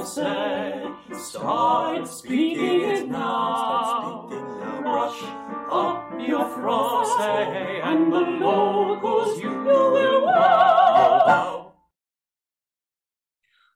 français. Start speaking it now. Brush up your français and the locals you will wow.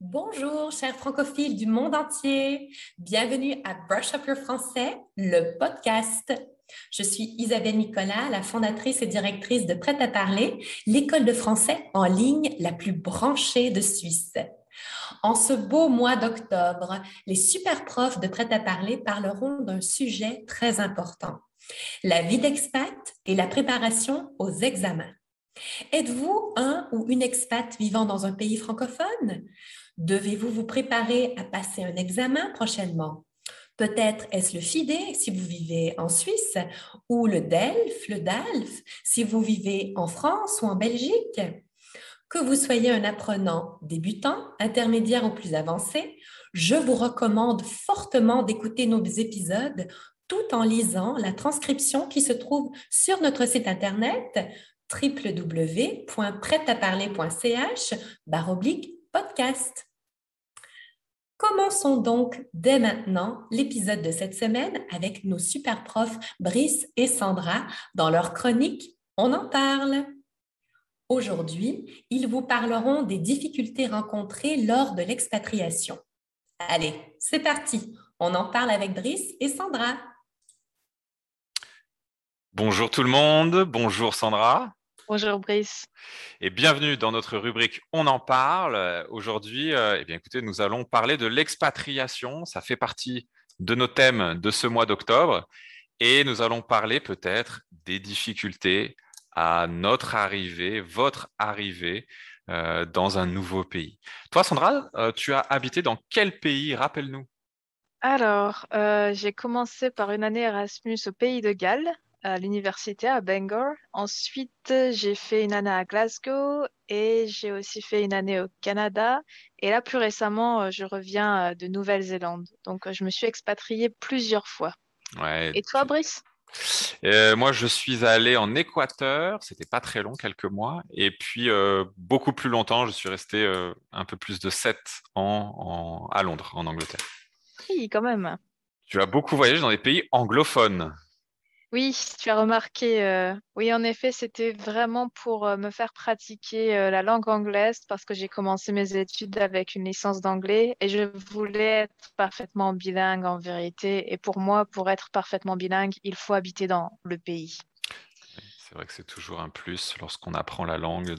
Bonjour, chers francophiles du monde entier. Bienvenue à Brush Up Your Français, le podcast. Je suis Isabelle Nicolas, la fondatrice et directrice de Prêt à parler, l'école de français en ligne la plus branchée de Suisse. En ce beau mois d'octobre, les super profs de Prêt à parler parleront d'un sujet très important, la vie d'expat et la préparation aux examens. Êtes-vous un ou une expat vivant dans un pays francophone? Devez-vous vous préparer à passer un examen prochainement? Peut-être est-ce le FIDE si vous vivez en Suisse ou le DELF, le DALF si vous vivez en France ou en Belgique? Que vous soyez un apprenant débutant, intermédiaire ou plus avancé, je vous recommande fortement d'écouter nos épisodes tout en lisant la transcription qui se trouve sur notre site internet www.prêtaparler.ch podcast. Commençons donc dès maintenant l'épisode de cette semaine avec nos super profs Brice et Sandra dans leur chronique On en parle. Aujourd'hui, ils vous parleront des difficultés rencontrées lors de l'expatriation. Allez, c'est parti. On en parle avec Brice et Sandra. Bonjour tout le monde, bonjour Sandra. Bonjour Brice. Et bienvenue dans notre rubrique On en parle. Aujourd'hui, euh, eh bien, écoutez, nous allons parler de l'expatriation. Ça fait partie de nos thèmes de ce mois d'octobre. Et nous allons parler peut-être des difficultés à notre arrivée, votre arrivée euh, dans un nouveau pays. Toi, Sandra, euh, tu as habité dans quel pays Rappelle-nous? Alors, j'ai commencé par une année Erasmus au pays de Galles à l'université à Bangor. Ensuite, j'ai fait une année à Glasgow et j'ai aussi fait une année au Canada. Et là, plus récemment, euh, je reviens euh, de Nouvelle-Zélande. Donc, euh, je me suis expatriée plusieurs fois. et toi, Brice? Moi, je suis allé en Équateur, c'était pas très long, quelques mois, et puis beaucoup plus longtemps, je suis resté un peu plus de sept ans à Londres, en Angleterre. Oui, quand même. Tu as beaucoup voyagé dans des pays anglophones. Oui, tu as remarqué. Euh, oui, en effet, c'était vraiment pour euh, me faire pratiquer euh, la langue anglaise parce que j'ai commencé mes études avec une licence d'anglais et je voulais être parfaitement bilingue en vérité. Et pour moi, pour être parfaitement bilingue, il faut habiter dans le pays. C'est vrai que c'est toujours un plus lorsqu'on apprend la langue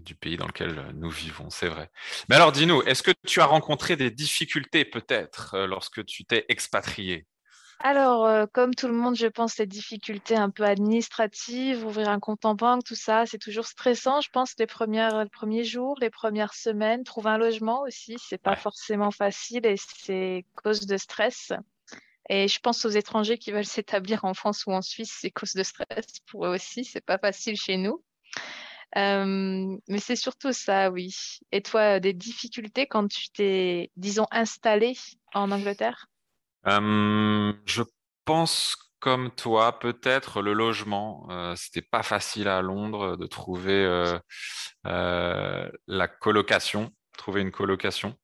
du pays dans lequel nous vivons, c'est vrai. Mais alors, dis-nous, est-ce que tu as rencontré des difficultés peut-être lorsque tu t'es expatrié? Alors, euh, comme tout le monde, je pense les difficultés un peu administratives, ouvrir un compte en banque, tout ça, c'est toujours stressant. Je pense les premières, les premiers jours, les premières semaines, trouver un logement aussi, c'est pas forcément facile et c'est cause de stress. Et je pense aux étrangers qui veulent s'établir en France ou en Suisse, c'est cause de stress pour eux aussi, c'est pas facile chez nous. Euh, mais c'est surtout ça, oui. Et toi, des difficultés quand tu t'es, disons, installé en Angleterre? Euh, je pense comme toi, peut-être le logement. Euh, c'était pas facile à Londres de trouver euh, euh, la colocation, trouver une colocation.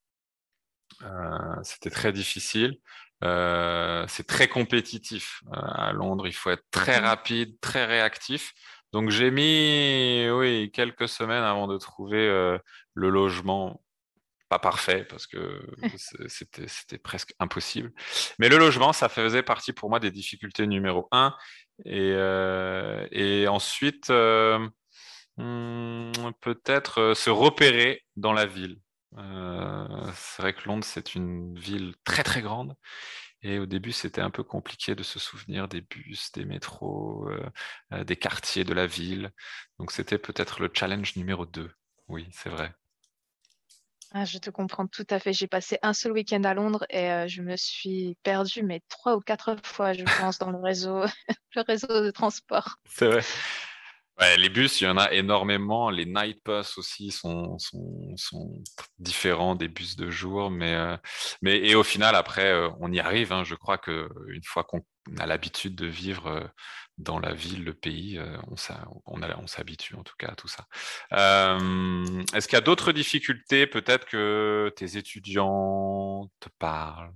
c'était très difficile. c'est très compétitif à Londres. Il faut être très rapide, très réactif. Donc j'ai mis oui quelques semaines avant de trouver le logement parfait parce que c'était presque impossible. Mais le logement, ça faisait partie pour moi des difficultés numéro un. Et, euh, ensuite, euh, hmm, peut-être euh, se repérer dans la ville. c'est vrai que Londres, c'est une ville très très grande. Et au début, c'était un peu compliqué de se souvenir des bus, des métros, des quartiers de la ville. Donc c'était peut-être le challenge numéro 2. Oui, c'est vrai. Ah, je te comprends tout à fait. J'ai passé un seul week-end à Londres et euh, je me suis perdue, mais trois ou quatre fois, je pense, dans le réseau, le réseau de transport. C'est vrai. Les bus, il y en a énormément. Les night bus aussi sont, sont, sont différents des bus de jour. Mais, euh, mais, et au final, après, euh, on y arrive. Hein. Je crois qu'une fois qu'on a l'habitude de vivre euh, dans la ville, le pays, on, on, on s'habitue en tout cas à tout ça. Est-ce qu'il y a d'autres difficultés Peut-être que tes étudiants te parlent?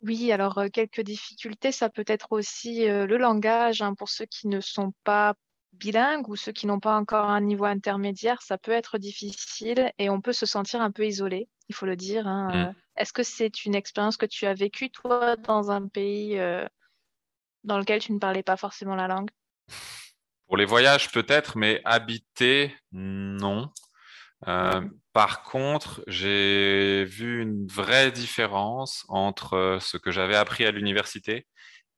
Oui, alors quelques difficultés, ça peut être aussi le langage hein, pour ceux qui ne sont pas bilingues ou ceux qui n'ont pas encore un niveau intermédiaire, ça peut être difficile et on peut se sentir un peu isolé, il faut le dire. Hein, mmh. Est-ce que c'est une expérience que tu as vécue, toi, dans un pays dans lequel tu ne parlais pas forcément la langue? Pour les voyages, peut-être, mais habiter, non. Euh, par contre, j'ai vu une vraie différence entre euh, ce que j'avais appris à l'université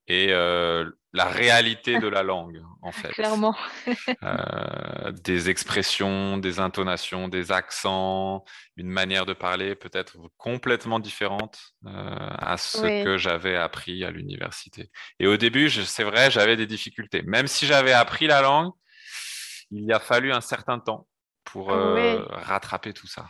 et euh, la réalité de la langue, en fait. Clairement. des expressions, des intonations, des accents, une manière de parler peut-être complètement différente à ce que j'avais appris à l'université. Et au début, c'est vrai, j'avais des difficultés. Même si j'avais appris la langue, il y a fallu un certain temps pour euh, rattraper tout ça.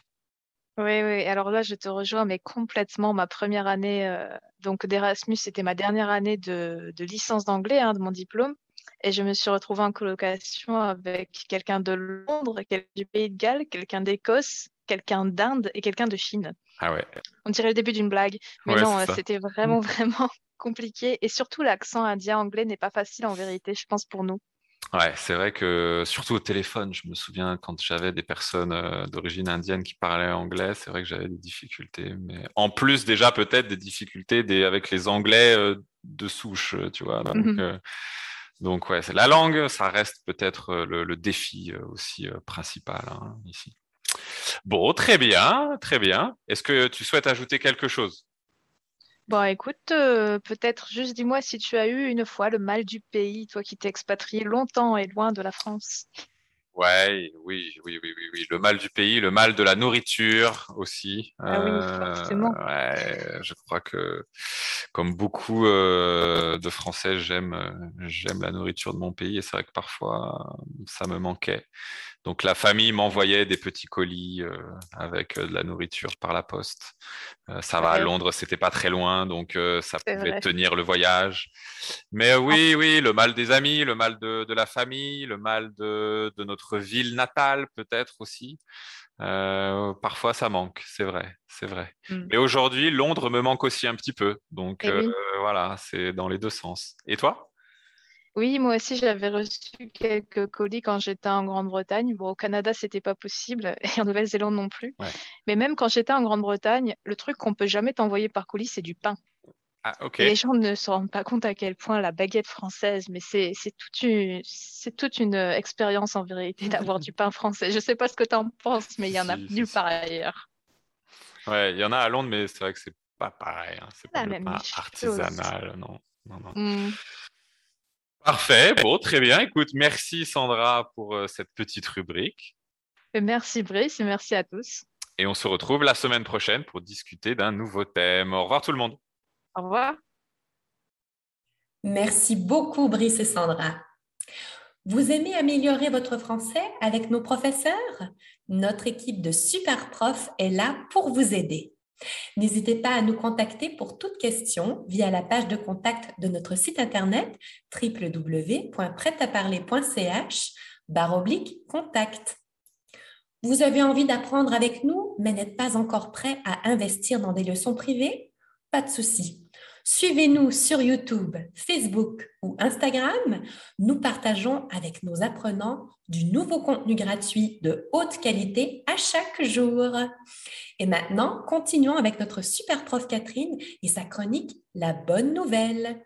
Oui, oui. Alors là, je te rejoins, mais complètement. Ma première année euh, donc d'Erasmus, c'était ma dernière année de, licence d'anglais, hein, de mon diplôme. Et je me suis retrouvée en colocation avec quelqu'un de Londres, quelqu'un du Pays de Galles, quelqu'un d'Écosse, quelqu'un d'Inde et quelqu'un de Chine. Ah ouais. On dirait le début d'une blague. Mais non, c'était vraiment, vraiment compliqué. Et surtout, l'accent indien-anglais n'est pas facile en vérité, je pense, pour nous. Ouais, c'est vrai que surtout au téléphone, je me souviens quand j'avais des personnes euh, d'origine indienne qui parlaient anglais, c'est vrai que j'avais des difficultés. Mais en plus, déjà peut-être des difficultés des, avec les anglais euh, de souche, tu vois. Donc, mmh donc ouais, la langue, ça reste peut-être le, défi aussi principal hein, ici. Bon, très bien, très bien. Est-ce que tu souhaites ajouter quelque chose? Bon, écoute, euh, peut-être juste dis-moi si tu as eu une fois le mal du pays, toi qui t'es expatrié longtemps et loin de la France. Ouais, oui, oui, oui, oui, oui. Le mal du pays, le mal de la nourriture aussi. Ah oui, euh, forcément. ouais, je crois que, comme beaucoup euh, de Français, j'aime, j'aime la nourriture de mon pays et c'est vrai que parfois ça me manquait. Donc la famille m'envoyait des petits colis euh, avec euh, de la nourriture par la poste. Euh, ça va à Londres, c'était pas très loin, donc ça pouvait tenir le voyage. Mais oui, oui, le mal des amis, le mal de, la famille, le mal de, notre ville natale peut-être aussi. parfois ça manque, c'est vrai, c'est vrai. Mmh. Mais aujourd'hui, Londres me manque aussi un petit peu. Donc eh voilà, c'est dans les deux sens. Et toi? Oui, moi aussi, j'avais reçu quelques colis quand j'étais en Grande-Bretagne. Bon, au Canada, c'était pas possible et en Nouvelle-Zélande non plus. Mais même quand j'étais en Grande-Bretagne, le truc qu'on peut jamais t'envoyer par colis, c'est du pain. Ah, les gens ne se rendent pas compte à quel point la baguette française, mais c'est toute une, c'est toute une expérience en vérité d'avoir du pain français. Je sais pas ce que tu en penses, mais il y en a nulle part ailleurs. Ouais, il y en a à Londres, mais c'est vrai que c'est pas pareil. Hein. C'est pas, artisanal, non. non, non. Mmh. Parfait, bon, très bien. Écoute, merci Sandra pour euh, cette petite rubrique. Merci Brice et merci à tous. Et on se retrouve la semaine prochaine pour discuter d'un nouveau thème. Au revoir tout le monde. Au revoir. Merci beaucoup Brice et Sandra. Vous aimez améliorer votre français avec nos professeurs? Notre équipe de super profs est là pour vous aider. N'hésitez pas à nous contacter pour toute question via la page de contact de notre site internet www.prêtaparler.ch contact. Vous avez envie d'apprendre avec nous, mais n'êtes pas encore prêt à investir dans des leçons privées? Pas de souci. Suivez-nous sur YouTube, Facebook ou Instagram. Nous partageons avec nos apprenants du nouveau contenu gratuit de haute qualité à chaque jour. Et maintenant, continuons avec notre super prof Catherine et sa chronique La bonne nouvelle.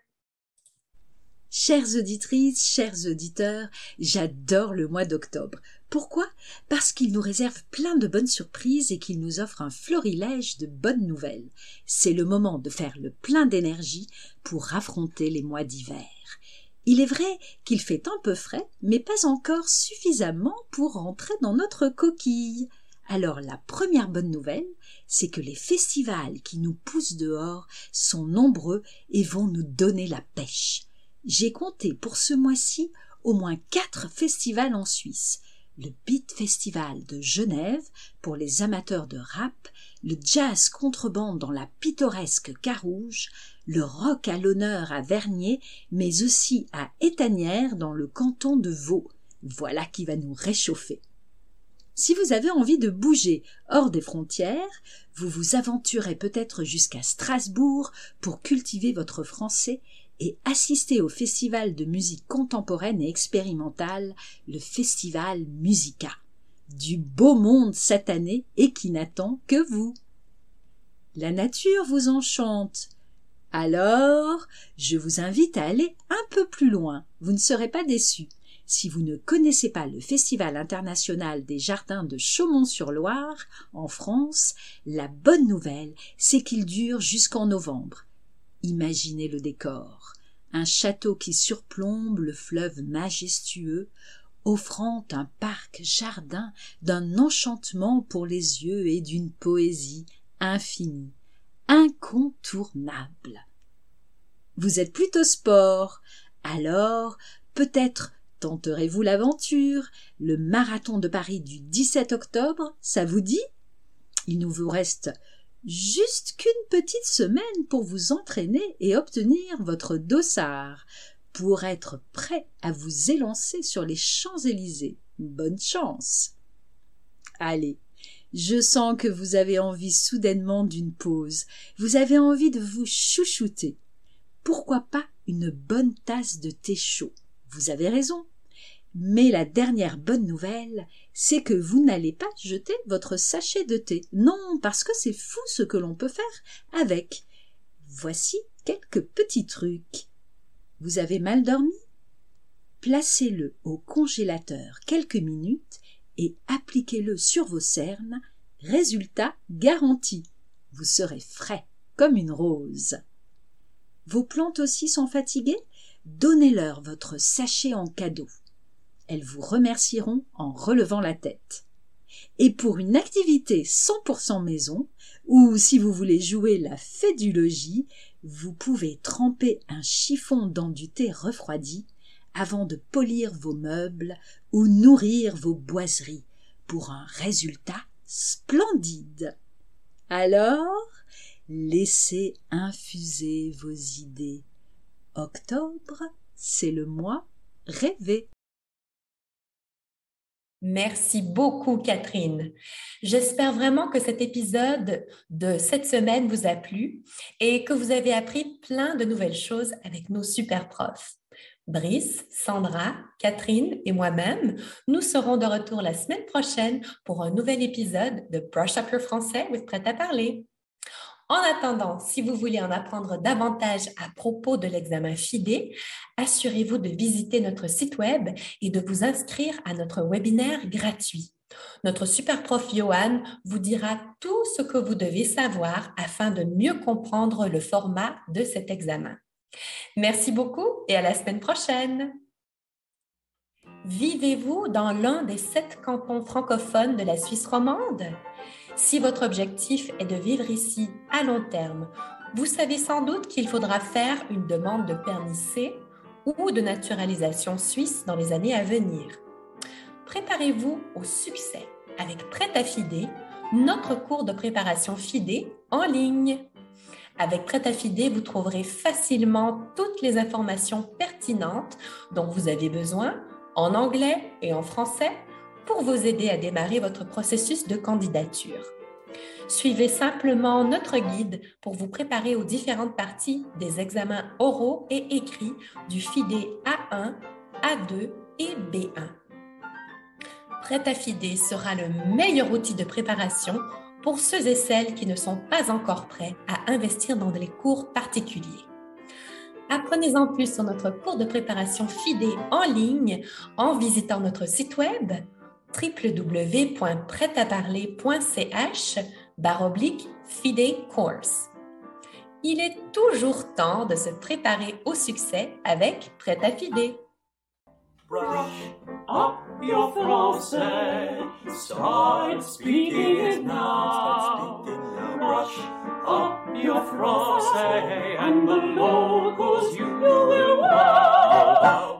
Chères auditrices, chers auditeurs, j'adore le mois d'octobre. Pourquoi? Parce qu'il nous réserve plein de bonnes surprises et qu'il nous offre un florilège de bonnes nouvelles. C'est le moment de faire le plein d'énergie pour affronter les mois d'hiver. Il est vrai qu'il fait un peu frais, mais pas encore suffisamment pour rentrer dans notre coquille. Alors la première bonne nouvelle, c'est que les festivals qui nous poussent dehors sont nombreux et vont nous donner la pêche. J'ai compté pour ce mois-ci au moins quatre festivals en Suisse. Le Beat Festival de Genève pour les amateurs de rap, le jazz contrebande dans la pittoresque Carouge, le rock à l'honneur à Vernier, mais aussi à Étanière dans le canton de Vaud. Voilà qui va nous réchauffer. Si vous avez envie de bouger hors des frontières, vous vous aventurez peut-être jusqu'à Strasbourg pour cultiver votre français et assister au festival de musique contemporaine et expérimentale, le festival Musica. Du beau monde cette année et qui n'attend que vous. La nature vous enchante. Alors, je vous invite à aller un peu plus loin. Vous ne serez pas déçus. Si vous ne connaissez pas le Festival international des jardins de Chaumont-sur-Loire, en France, la bonne nouvelle, c'est qu'il dure jusqu'en novembre. Imaginez le décor. Un château qui surplombe le fleuve majestueux, offrant un parc jardin d'un enchantement pour les yeux et d'une poésie infinie, incontournable. Vous êtes plutôt sport, alors peut-être Tenterez-vous l'aventure Le marathon de Paris du 17 octobre, ça vous dit? Il nous vous reste juste qu'une petite semaine pour vous entraîner et obtenir votre dossard, pour être prêt à vous élancer sur les Champs-Élysées. Bonne chance. Allez, je sens que vous avez envie soudainement d'une pause. Vous avez envie de vous chouchouter. Pourquoi pas une bonne tasse de thé chaud? Vous avez raison. Mais la dernière bonne nouvelle, c'est que vous n'allez pas jeter votre sachet de thé. Non, parce que c'est fou ce que l'on peut faire avec. Voici quelques petits trucs. Vous avez mal dormi? Placez-le au congélateur quelques minutes et appliquez-le sur vos cernes. Résultat garanti. Vous serez frais comme une rose. Vos plantes aussi sont fatiguées? Donnez-leur votre sachet en cadeau. Elles vous remercieront en relevant la tête. Et pour une activité 100% maison, ou si vous voulez jouer la fée du logis, vous pouvez tremper un chiffon dans du thé refroidi avant de polir vos meubles ou nourrir vos boiseries pour un résultat splendide. Alors, laissez infuser vos idées Octobre, c'est le mois rêvé. Merci beaucoup, Catherine. J'espère vraiment que cet épisode de cette semaine vous a plu et que vous avez appris plein de nouvelles choses avec nos super profs. Brice, Sandra, Catherine et moi-même, nous serons de retour la semaine prochaine pour un nouvel épisode de Brush Up Your Français with Prêt à parler. En attendant, si vous voulez en apprendre davantage à propos de l'examen FIDE, assurez-vous de visiter notre site web et de vous inscrire à notre webinaire gratuit. Notre super prof Johan vous dira tout ce que vous devez savoir afin de mieux comprendre le format de cet examen. Merci beaucoup et à la semaine prochaine. Vivez-vous dans l'un des sept cantons francophones de la Suisse romande? Si votre objectif est de vivre ici à long terme, vous savez sans doute qu'il faudra faire une demande de permis C ou de naturalisation suisse dans les années à venir. Préparez-vous au succès avec Prêt à FIDE, notre cours de préparation FIDE en ligne. Avec Prêt à FIDE, vous trouverez facilement toutes les informations pertinentes dont vous avez besoin en anglais et en français pour vous aider à démarrer votre processus de candidature. Suivez simplement notre guide pour vous préparer aux différentes parties des examens oraux et écrits du FIDE A1, A2 et B1. Prêt à FIDE sera le meilleur outil de préparation pour ceux et celles qui ne sont pas encore prêts à investir dans des cours particuliers. Apprenez-en plus sur notre cours de préparation FIDE en ligne en visitant notre site web www.prêtaparler.ch baroblique FIDE Course. Il est toujours temps de se préparer au succès avec Prêt à FIDE. Brush up your français. Start speaking it now. Brush up your français, and the locals you will wow.